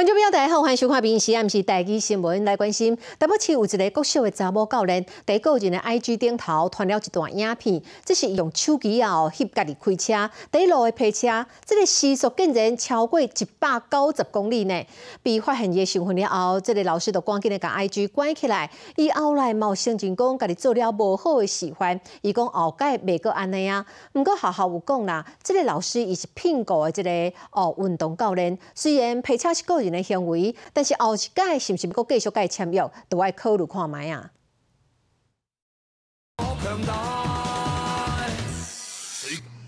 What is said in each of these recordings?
观众朋友大家好，欢迎收看《平时》，也是台记新闻来关心。台北市有一个国小的查某教练，在个人的 IG 顶头传了一段影片，这是用手机啊翕家己开车，第一路的配车，这个时速竟然超过一百九十公里呢。被发现伊的身份了后，这个老师就赶紧的把 IG 关起来。伊后来冒声称讲，家己做了无好的示范，伊讲后盖袂个安尼啊。不过学校有讲啦，这个老师伊是聘过的这个哦运动教练，虽然配车是个人的行为，但是后一届是毋是要继续甲伊签约，都爱考虑看卖啊。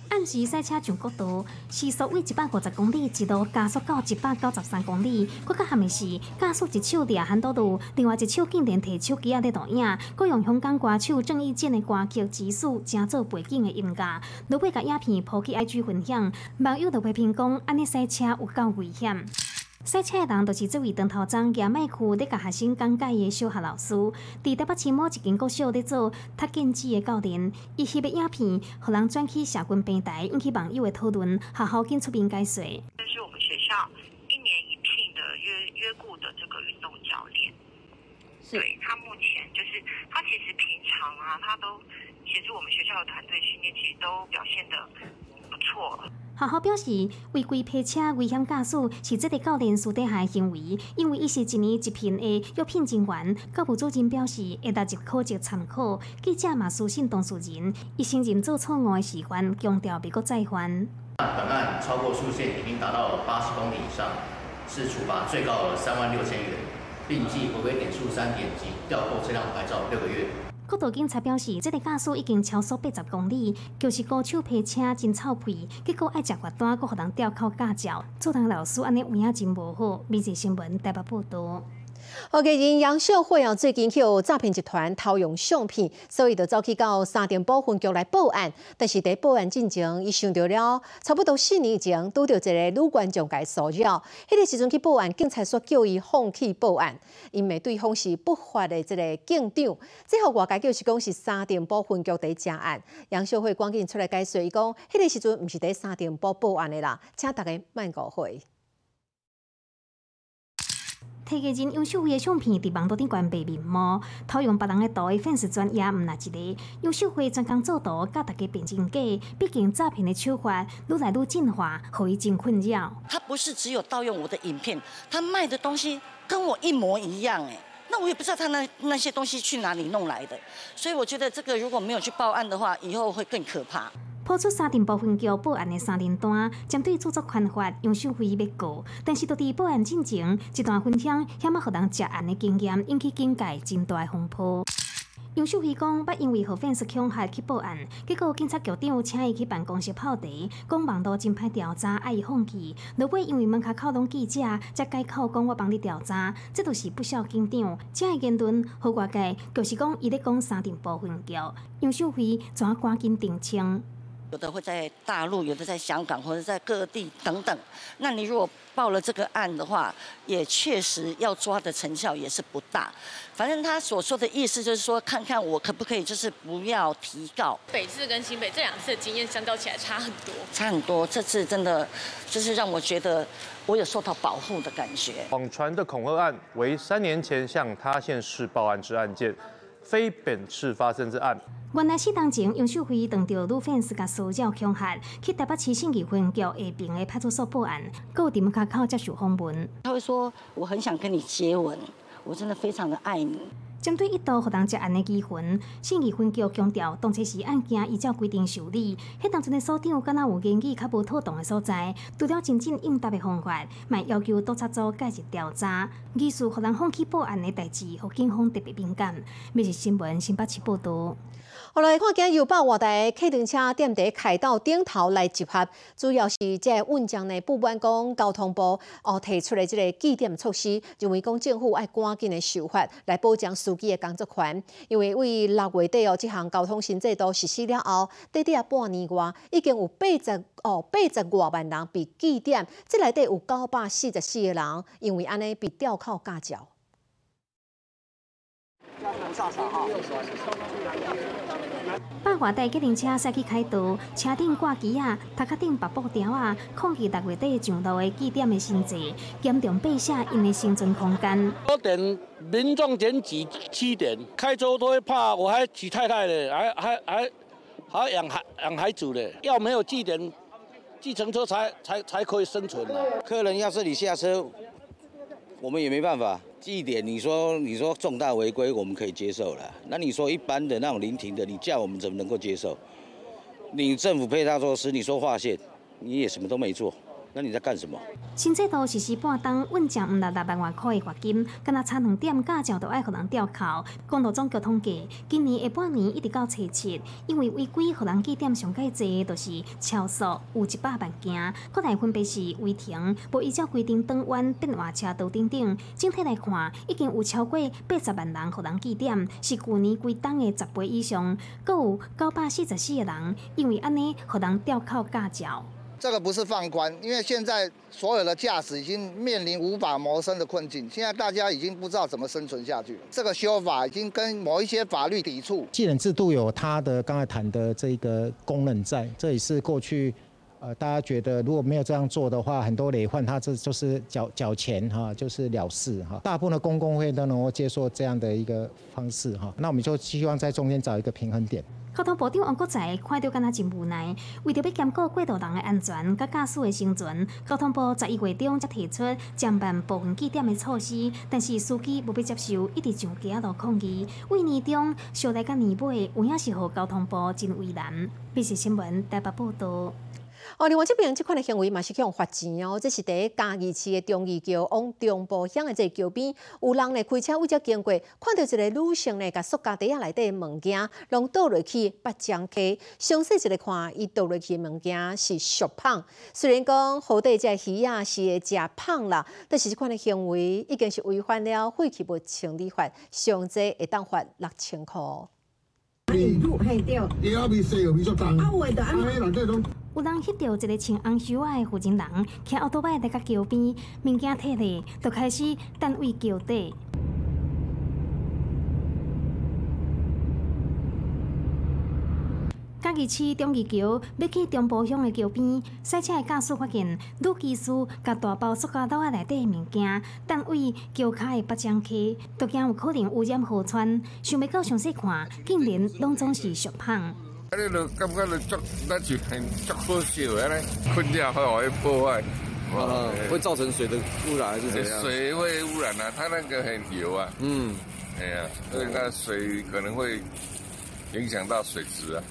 按时赛车上国道，时速为一百五十公里，一路加速到一百九十三公里。搁较含的是，加速一手抓 handle 多度，另外一手竟然摕手机仔咧录影，搁用香港歌手郑伊健的歌曲《指数》正做背景的音乐，落尾甲影片抛去 IG 分享，网友就批评讲，安尼赛车有够危险。赛车的人就是这位长头章亚麦区咧甲学生讲解的小学老师，伫台北市某一间国小咧做读建制的教练。伊翕的影片，互人转去社群平台，引起网友的讨论。学校紧出面解说。这是我们学校一年一聘的约约雇的这个运动教练。对他目前就是他其实平常啊，他都协助我们学校的团队训练，其实都表现的不错。学校表示，违规泊车、危险驾驶是这个教练私底下的行为，因为伊是一年一聘的约聘人员。教务主任表示，会达入考级参考。记者嘛私信当事人，伊承认做错误的示范，强调别个再犯。本案超过速限已经达到八十公里以上，是处罚最高额三万六千元，并记违规点数三点及吊扣车辆牌照六个月。国道警察表示，这个驾驶已经超速八十公里，就是高手拍车真臭屁，结果爱食罚单，搁互人吊扣驾照，做人老师安尼有影真无好。每日新闻台北报道。好，今日杨秀慧啊，最近去诈骗集团偷用相片，所以就走去到三点保分局来报案。但是在报案进程，伊想到了差不多四年前，拄到一个女观众介骚扰。迄个时阵去报案，警察说叫伊放弃报案，因为对方是不法的这个警长。最后外界就是讲是三点保分局在查案。杨秀慧赶紧出来解说，伊讲迄个时阵毋是在三点保报案的啦，请大家慢误会。提个人用秀慧的相片伫网络顶关白面膜，偷用别人的图的粉丝专业毋那一个。用秀慧专工做图，甲大家变真假。毕竟诈骗的手法愈来愈进化，互伊真困扰。他不是只有盗用我的影片，他卖的东西跟我一模一样哎，那我也不知道他那那些东西去哪里弄来的。所以我觉得这个如果没有去报案的话，以后会更可怕。抛出三电部分局报案的三连单，针对著作权法用手费要告，但是，伫伫报案进程一段分享险啊，互人食案的经验，引起警界真大风波。杨秀辉讲，捌因为和粉丝恐吓去报案，结果警察局长请伊去办公室泡茶，讲网络真歹调查，爱伊放弃。落尾因为门口靠拢记者，才改口讲我帮你调查，这都是不孝警长。这个言论好外界就是讲伊咧讲三电部分局。杨秀辉怎赶紧澄清？有的会在大陆，有的在香港或者在各地等等。那你如果报了这个案的话，也确实要抓的成效也是不大。反正他所说的意思就是说，看看我可不可以就是不要提告。北市跟新北这两次的经验相较起来差很多，差很多。这次真的就是让我觉得我有受到保护的感觉。网传的恐吓案为三年前向他县市报案之案件，非本次发生之案。原来是当前，杨秀辉当着女粉丝甲骚扰恐吓，去台北市信义分局下边的派出所报案，搁伫门口口接受访问。他会说：“我很想跟你接吻，我真的非常的爱你。”针对一度互人食案的机分，信义分局强调，当初是案件依照规定受理。迄当阵的所长敢若有言语较无妥当的所在，除了真正应答的方法，嘛要求督察组介入调查。疑似互人放弃报案的代志，互警方特别敏感。每日新闻新北市报道。后来看见有把外台客运车踮伫开道顶头来集合，主要是即个运将呢不管讲交通部哦提出来即个纪点措施，认为讲政府爱赶紧的修法来保障司机的工作权。因为为六月底哦，这项交通新制度实施了后，短短半年外已经有八十哦八十外万人被记点，这内底有九百四十四个人因为安尼被吊扣驾照。百外台机动车驶去开道，车顶挂旗啊，头壳顶白布条啊，控制六月底上路的祭点的心情，严重背下因的生存空间。我点民众点几七点，开车都会怕，我还娶太太嘞，还还还还养孩养孩子嘞，要没有祭点，计程车才才才可以生存。客人要是你下车，我们也没办法。祭点，你说你说重大违规，我们可以接受了。那你说一般的那种临停的，你叫我们怎么能够接受？你政府配套措施，你说划线，你也什么都没做。那你在干什么？新制度实施半冬，稳涨唔达六万外块的罚金，敢若差两点驾照都爱互人吊扣。公路总局统计，今年下半年一直到初七，因为违规互人记点上介济，就是超速有一百万件，国内分别是违停、无依照规定转弯、电话车道等等。整体来看，已经有超过八十万人互人记点，是去年规档的十倍以上。阁有九百四十四个人因为安尼互人吊扣驾照。这个不是放宽，因为现在所有的驾驶已经面临无法谋生的困境，现在大家已经不知道怎么生存下去。这个修法已经跟某一些法律抵触。技能制度有它的刚才谈的这个功能在，这也是过去呃大家觉得如果没有这样做的话，很多累犯他这就是缴缴钱哈，就是了事哈。大部分的公共会都能够接受这样的一个方式哈，那我们就希望在中间找一个平衡点。交通部长王国才看到敢若真无奈，为着要兼顾过道人的安全、甲驾驶的生存，交通部十一月中才提出暂办部分记点的措施，但是司机不必接受，一直上街路抗议。为年中小来甲年尾，有影是互交通部真为难。必是新闻台北报道。哦，另外这边这款的行为嘛是去用罚钱哦。这是第一嘉义市的中义桥往中部乡的这桥边，有人呢开车为这经过，看到一个女性呢，甲塑胶袋仔内底物件，拢倒落去八张开。详细一个看，伊倒落去物件是熟胖。虽然讲好底这鱼啊是会食胖啦，但是这款的行为已经是违反了废弃物清理法，上济会当罚六千有人翕到一个穿红袖仔的负责人，骑奥多麦在桥边，物件摕咧，就开始等位桥底。嘉义市中义桥要去中埔乡的桥边，赛车的驾驶发现女技师甲大包塑胶袋啊内底的物件，等位桥骹的北江区，都惊有可能污染河川。想要到详细看，竟然拢总是俗胖。啊，你就感觉就足，那就很足好笑的咧，喷掉还会破坏，啊，会造成水的污染还是怎样？水会污染啊，它那个很油啊。嗯，哎呀，所以那水可能会。影响到水质啊！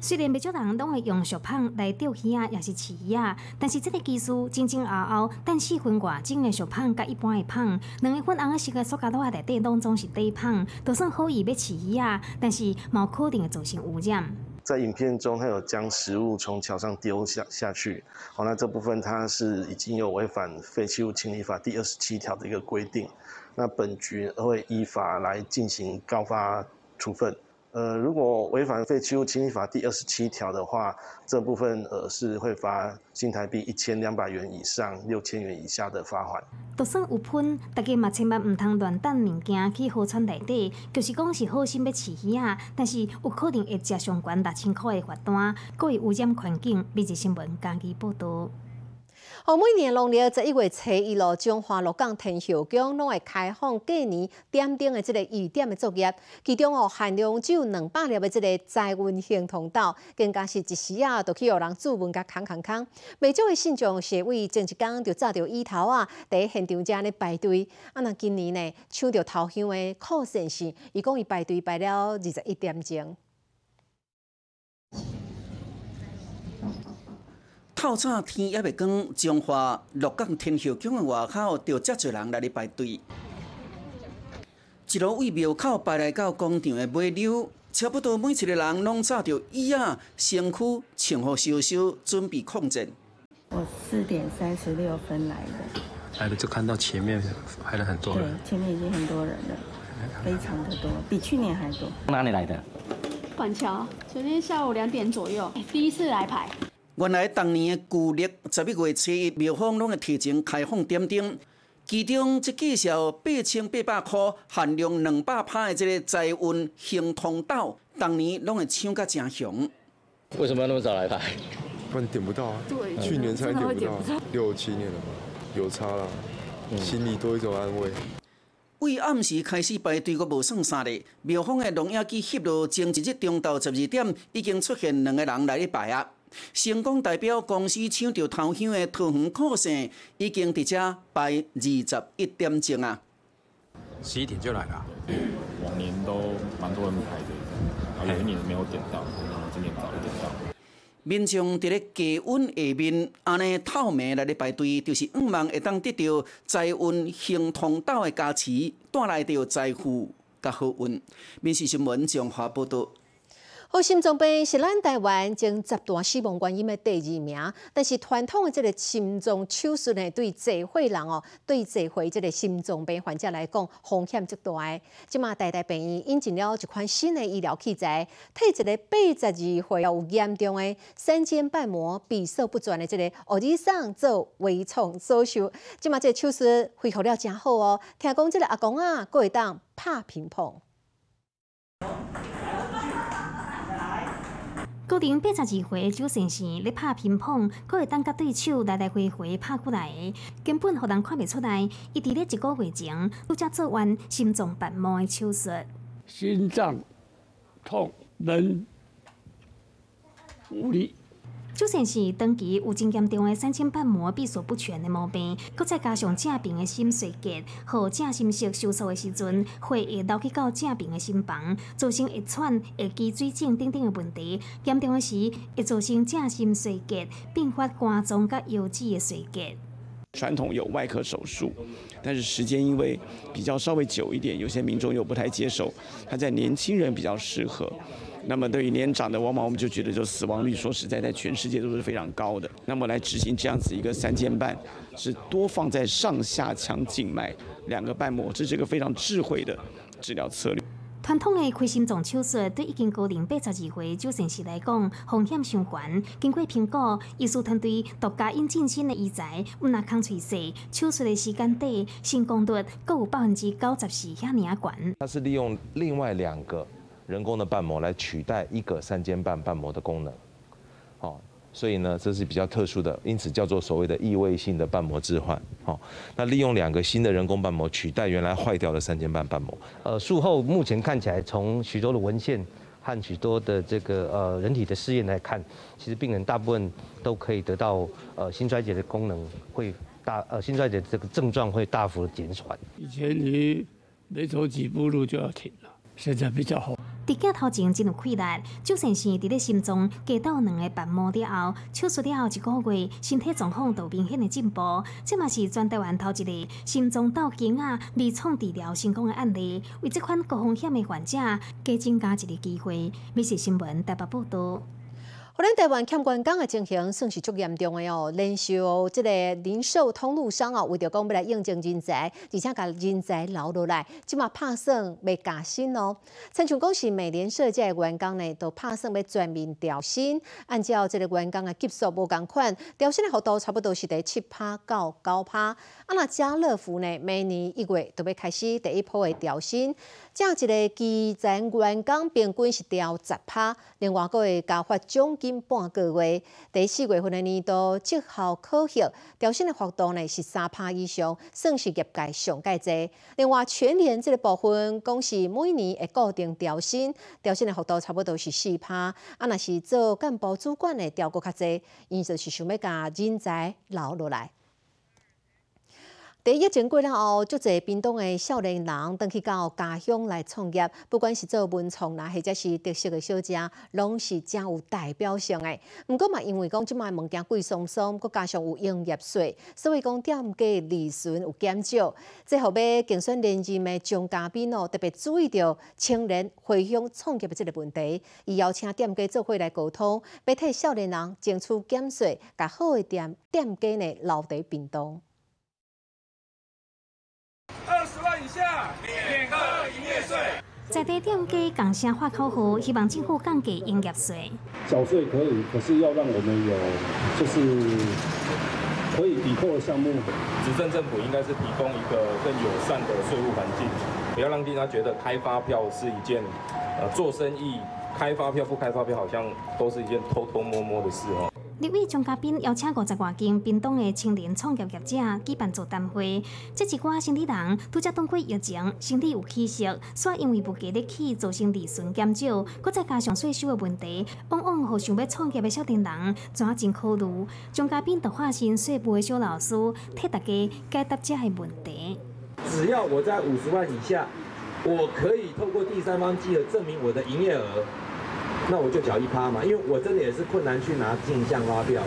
虽然不少人拢会用小胖来钓鱼啊，也是饲鱼啊，但是这个技术前前后后，但四分外种的小胖甲一般的胖，两个粉红色的塑胶袋内底当中是低胖，就算可以要饲鱼啊，但是冇可能会造成污染。在影片中，他有将食物从桥上丢下下去，好，那这部分它是已经有违反废弃物清理法第二十七条的一个规定，那本局会依法来进行告发处分。呃，如果违反废弃物清理法第二十七条的话，这部分呃是会罚新台币一千两百元以上六千元以下的罚款。就算有喷，大家嘛千万唔通乱抌物件去河川内底，就是讲是好心要饲鱼啊，但是有可能会接上关六千块的罚单，故意污染环境。每日新闻家己报道。哦，每年农历十一月初一咯，中华鹿港天后宫拢会开放过年点灯的这个预点的作业，其中哦限量只有两百粒的这个载运行通道，更加是一时啊，都去有人注文甲空空空。每周的信众社会前一天就早着伊头啊，伫现场遮咧排队。啊，那今年呢，抢着头香的酷先生，伊讲伊排队排了二十一点钟。透早天也未光，中华鹿港天后宫的外口就遮侪人来咧排队。一路为庙口排来到广场的尾流，差不多每一个人拢扎着椅啊，身躯穿好烧烧，准备抗战。我四点三十六分来的，来了就看到前面排了很多人。对，前面已经很多人了，非常的多，比去年还多。哪里来的？板桥，昨天下午两点左右，第一次来排。原来当年的旧历十一月初一，庙方拢会提前开放点灯，其中即介绍八千八百块，限量两百拍的即个载运行通道，当年拢会抢甲真凶。为什么要那么早来排？不然点不到啊。对，去年才点不到，六七年了吧，有差了，心里多一种安慰。为暗时开始排队，阁无算三日。庙方的龙雅机翕录，前一日中昼十二点，已经出现两个人来咧排啊。成功代表公司抢到头香的桃园酷盛，已经伫遮排二十一点钟啊。十一点就来了。往年都蛮多人排的，然后有一年没有点到，然后今年早一点到。民众伫咧低温下面，安尼透明来咧排队，就是希望会当得到财运行通道的加持，带来着财富甲好运。民事新闻综合报道。好，心脏病是咱台湾前十大死亡原因的第二名，但是传统的这个心脏手术呢，对济会人哦，对济会这个心脏病患者来讲，风险极大的。即马台大病院引进了一款新的医疗器材，替一个八十二岁有严重的三尖瓣膜闭塞不全的这个儿子上做微创手术。即马这手术恢复了真好哦，听讲这个阿公啊，佫会当拍乒乓。高龄八十二岁周先生咧拍乒乓，佫会当甲对手来来回回拍过来，根本互人看袂出来。伊伫咧一个月前，拄则做完心脏瓣膜的手术。心脏痛，能无力。就算是长期有真严重的三尖瓣膜闭锁不全的毛病，搁再加上正病的心衰竭，和正心室收缩的时阵，血会流去到正病的心房，造成会喘、会积水症等等的问题。严重的时会造成正心衰竭，并发肝脏甲腰子的衰竭。传统有外科手术，但是时间因为比较稍微久一点，有些民众又不太接受。他在年轻人比较适合。那么对于年长的，往往我们就觉得，就死亡率说实在，在全世界都是非常高的。那么来执行这样子一个三尖瓣，是多放在上下腔静脉两个瓣膜，这是一个非常智慧的治疗策略。传统的开心脏手术对已经高龄八十二岁周先生来讲，风险上悬。经过评估，医术团队独家引进新的医材，唔那抗脆细，手术的时间短，成功率各有百分之九十四遐尼啊悬。它是利用另外两个。人工的瓣膜来取代一个三尖瓣瓣膜的功能，所以呢，这是比较特殊的，因此叫做所谓的异位性的瓣膜置换，好，那利用两个新的人工瓣膜取代原来坏掉的三尖瓣瓣膜。呃，术后目前看起来，从许多的文献和许多的这个呃人体的试验来看，其实病人大部分都可以得到呃心衰竭的功能会大呃心衰竭这个症状会大幅的减缓。以前你没走几步路就要停了，现在比较好。伫镜头前真有困难，周先生伫咧心脏加到两个瓣膜了后，手术了后一个月，身体状况都明显的进步。这嘛是全台湾头一个心脏倒颈啊微创治疗成功的案例，为这款高风险的患者加增加一个机会。美食新闻台北报道。咱台湾欠员工的情形算是足严重的哦，连续这个零售通路商哦，为着讲要来应征人才，而且把人才留落来，即马拍算要加薪哦。亲像讲是美联社这个员工呢，都拍算要全面调薪，按照这个员工的级数无共款，调薪的幅度差不多是在七趴到九趴。啊，那家乐福呢，每年一月都要开始第一波的调薪。这一个基层员工平均是调十趴，另外佫会加发奖金半个月。第四月份的年度绩效考核调薪的幅度呢是三趴以上，算是业界上界多。另外全年这个部分，公司每年会固定调薪，调薪的幅度差不多是四趴。啊，若是做干部主管的调过较多，因就是想要甲人才留落来。第疫情过了后，足侪屏东的少年人登去到家乡来创业，不管是做文创啦，或者是特色的小食，拢是真有代表性的。毋过嘛，因为讲即卖物件贵松松，佮加上有营业税，所以讲店家利润有减少。最后尾竞选连任的张嘉宾哦，特别注意到青年回乡创业的即个问题，伊邀请店家做伙来沟通，要替少年人争取减税，甲好的店店家呢留在屏东。在地店家共声发口号，希望政府降低营业税。缴税可以，可是要让我们有就是可以抵扣的项目。执政政府应该是提供一个更友善的税务环境，不要让大家觉得开发票是一件呃做生意开发票不开发票，好像都是一件偷偷摸摸的事哦。立委张嘉宾邀请五十外间屏东的青年创业业者举办座谈会，这一寡生理人拄则通过疫情，身体有起色，煞因为不给力气，造成利润减少，搁再加上税收的问题，往往互想要创业的少年人怎真考虑。张嘉宾就化身税务的小老师，替大家解答这个问题。只要我在五十万以下，我可以透过第三方机构证明我的营业额。那我就缴一趴嘛，因为我真的也是困难去拿镜像发票，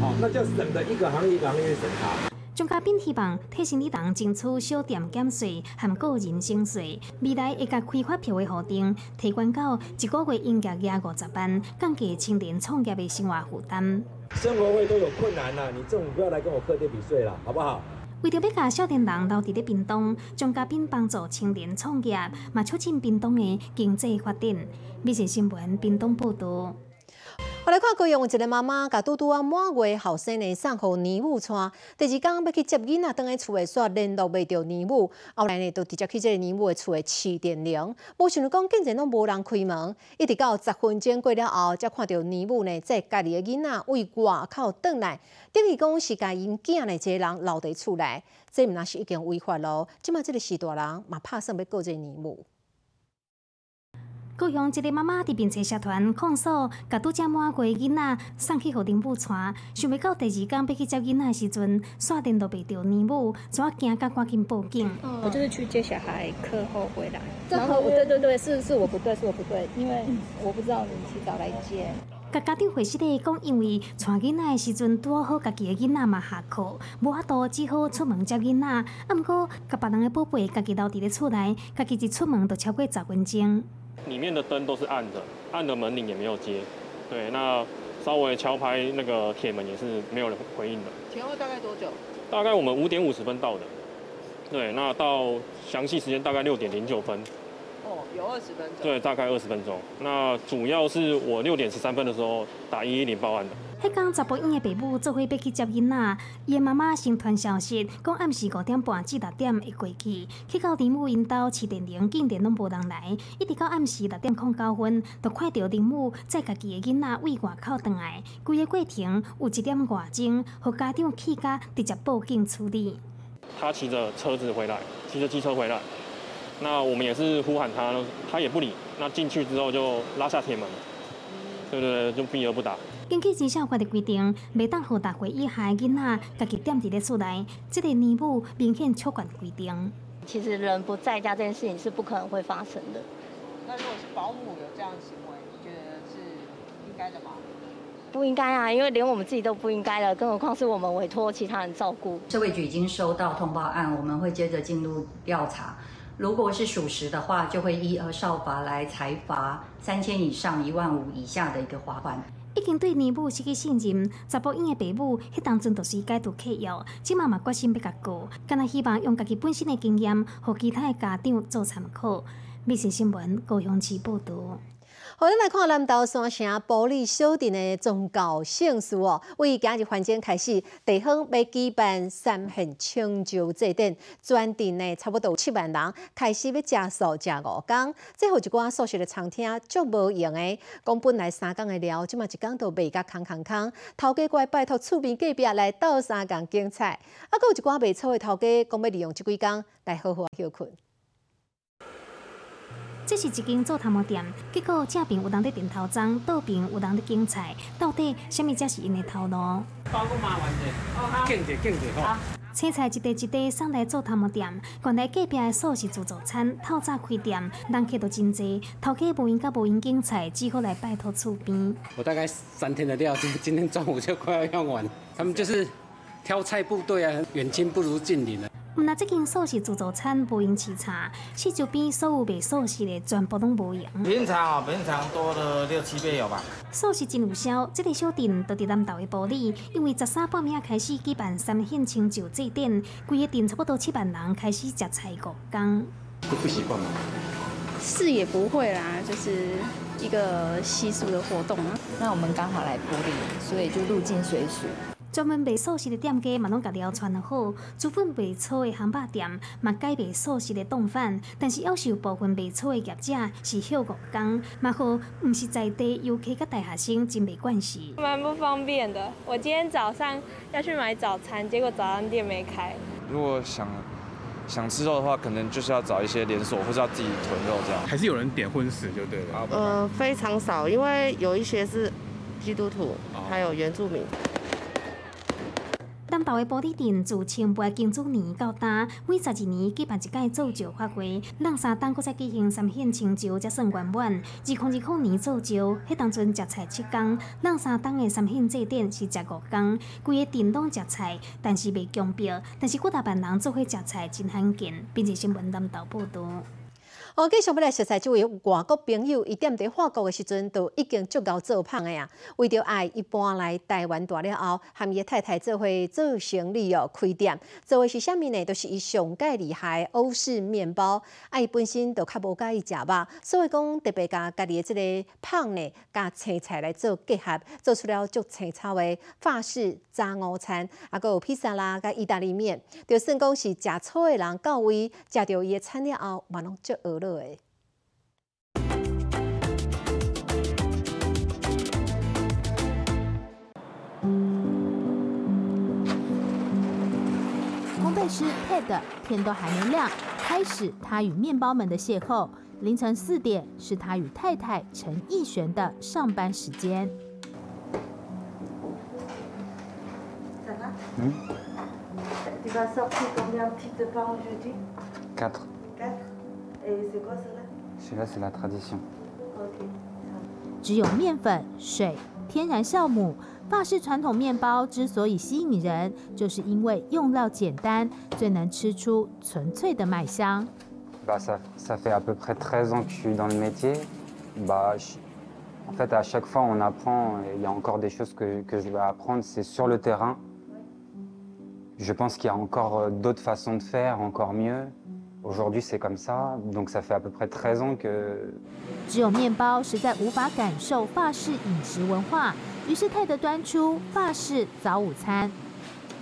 好，那就省得一个行业一个行业审查。张嘉宾希望提醒你党争取小店减税和个人薪税，未来会甲开发票的核定提悬到一个月应该廿五十万，降低青年创业的生活负担。生活费都有困难了，你政府不要来跟我课这笔税了，好不好？为着要甲少年人留伫咧屏东，张嘉宾帮助青年创业，嘛促进屏东的经济发展。美食新闻屏东报道。我来看高雄一个妈妈，甲拄拄啊满月后生的送互年母带，第二天要去接囡仔，倒去厝的煞联络袂到年母，后来呢，就直接去这个年母的厝的试电铃，无想到讲竟然拢无人开门，一直到十分钟过了后，才看到年母呢在家己的囡仔为外口倒来，等于讲是甲因囝的一个人留伫厝内，这毋那是已经违法咯。即马即个是大人嘛拍算要告这年母。高雄一个妈妈伫并车社团控诉，甲拄则满月囡仔送去互林母带，想袂到第二天要去接囡仔的时阵，刷电都袂着年母，怎啊惊甲赶紧报警？我就是去接小孩，课后回来。然后对对对，是是我不对，是我不对，因为我不知道你提早来接。甲家长回息的讲，因为带囡仔的时阵拄好家己的囡仔嘛下课，无法度只好出门接囡仔。啊，毋过甲别人的宝贝家己留伫咧厝内，家己一出门就超过十分钟。里面的灯都是暗的，暗的门铃也没有接，对，那稍微敲拍那个铁门也是没有人回应的。前后大概多久？大概我们五点五十分到的，对，那到详细时间大概六点零九分。哦，有二十分钟。对，大概二十分钟。那主要是我六点十三分的时候打一一零报案的。迄天查甫婴的爸母做伙要去接囡仔，伊的妈妈先传消息，讲暗时五点半至六点会过去。去到林母因兜市电铃，竟然拢无人来，一直到暗时六点空九分，就看到林母载家己的囡仔为外口倒来。规个过程有一点外钟，互家长气甲直接报警处理。他骑着车子回来，骑着机车回来，那我们也是呼喊他，他也不理。那进去之后就拉下铁门，对对对，就避而不答。根据绩效法的规定，袂当互大岁以下囡仔家己踮伫咧厝内，这个年母明显超管规定。其实人不在家这件事情是不可能会发生的。那如果是保姆有这样的行为，你觉得是应该的吗？不应该啊，因为连我们自己都不应该了，更何况是我们委托其他人照顾。社会局已经收到通报案，我们会接着进入调查。如果是属实的话，就会依儿少法来裁罚三千以上一万五以下的一个罚款。已经对年母失去信任，查甫婴的爸母，迄当阵就是解除契约，即妈嘛决心要甲告，敢若希望用家己本身的经验，互其他的家长做参考。美食新闻高雄市报道。好，咱来看南投山城玻璃小镇的宗教盛事哦。为今日环境开始，地方要举办三献清酒祭典，全镇呢差不多有七万人开始要食素食五工。最后一寡素食的餐厅足无用的，讲本来三工的料，即嘛一工都卖甲空空空。头家过来拜托厝边隔壁来倒三工精彩，啊，搁有一寡卖错的头家讲要利用即几工来好好休困。这是一间做头毛店，结果正边有人在点头章，倒边有人在竞菜，到底什么才是因的头路？包个麻烦者，竞者竞者好。青菜一袋一袋送来做头毛店，原来隔壁的素食自助餐透早开店，人客都真多，头家无闲甲无闲竞菜，只好来拜托厝边。我大概三天的料，今今天中午就快要用完。他们就是挑菜部队啊，远亲不如近邻啊。毋那这间素食自助餐无用吃茶，四周边所有卖素食的全部拢无用。平常哦，平常多了六七倍有吧。素食真有销，这个小店都伫南投的玻璃，因为十三半暝开始举办三献清酒祭典，规个店差不多七万人开始食菜五工。不不习惯吗？是也不会啦，就是一个习俗的活动啊。那我们刚好来玻璃，所以就入境随俗。专门卖素食的店家嘛，拢家己要穿得好。煮粉卖粗的汉堡店嘛，改卖素食的冻饭，但是要是有部分卖粗的业者是休五工，嘛好，毋是在地游客甲大学生真没关系。蛮不方便的。我今天早上要去买早餐，结果早餐店没开。如果想想吃肉的话，可能就是要找一些连锁，或者要自己囤肉这样。还是有人点荤食就对了。呃，非常少，因为有一些是基督徒，还有原住民。南投的玻璃店自清末建筑年到今，每十二年举办一届造就发挥，两三档搁再举行三献清酒才算圆满。二零二零年造就，迄当阵食菜七天，两三档的三献祭典是食五天，规个店拢食菜，但是未强标。但是各大班人做伙食菜真罕见，并且新闻南投报道。哦，继续要来熟悉这位外国朋友，伊踮伫法国的时阵，都已经足够做胖的呀。为着爱，伊搬来台湾大了后，和伊的太太做伙做生意哦，开店。做的是虾米呢？都是伊上盖厉害欧式面包。啊，伊本身就较无介意食肉，所以讲特别甲家己的即个胖呢，甲青菜来做结合，做出了足青草的法式早午餐。啊，佮有披萨啦，甲意大利面，就算讲是食草的人到位，食着伊的餐了后，嘛拢足饿了。对。烘焙师 Ted 天都还没亮，开始他与面包们的邂逅。凌晨四点是他与太太陈奕璇的上班时间。嗯。Tu vas sortir combien de types pain aujourd'hui? Quatre. Et c'est quoi cela? Celui-là, c'est la tradition. Ok. 只有面粉、水、天然酵母。法式传统面包之所以吸引人，就是因为用料简单，最能吃出纯粹的麦香。Bah ça, ça fait à peu près 13 ans que je suis dans le métier. Bah, en fait, à chaque fois, on apprend. Il y a encore des choses que que je vais apprendre. C'est sur le terrain. Je pense qu'il y a encore d'autres façons de faire, encore mieux. Aujourd'hui, c'est comme ça. Donc, ça fait à peu près 13 ans que. 只有面包实在无法感受法式饮食文化。于是泰德端出法式早午餐。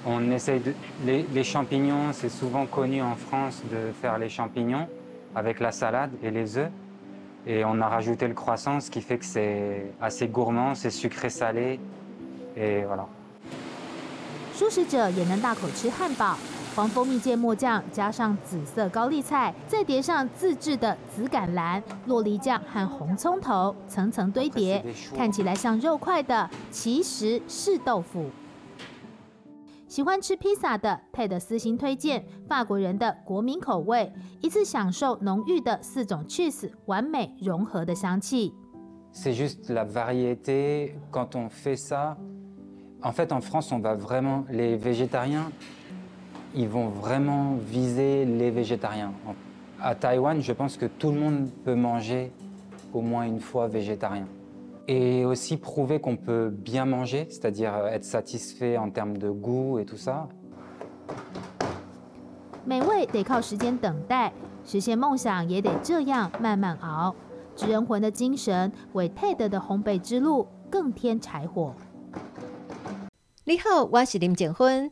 On essaye de les, les champignons, c'est souvent connu en France de faire les champignons avec la salade et les œufs. Et on a rajouté le croissant, ce qui fait que c'est assez gourmand, c'est sucré salé. Et voilà. 素食者也能大口吃汉堡， 黄蜂蜜芥末酱加上紫色高丽菜，再叠上自制的紫甘蓝、洛梨酱和红葱头，层层堆叠，看起来像肉块的，其实是豆腐。喜欢吃披萨的佩德私心推荐法国人的国民口味，一次享受浓郁的四种 cheese 完美融合的香气。C'est juste la variété quand on fait ça. En fait, en France, on va vraiment les végétariens. ils vont vraiment viser les végétariens. À Taïwan, je pense que tout le monde peut manger au moins une fois végétarien. Et aussi prouver qu'on peut bien manger, c'est-à-dire être satisfait en termes de goût et tout ça. 美味得靠时间等待，实现梦想也得这样慢慢熬。职人魂的精神为 TED 的烘焙之路更添柴火。你好，我是林静芬。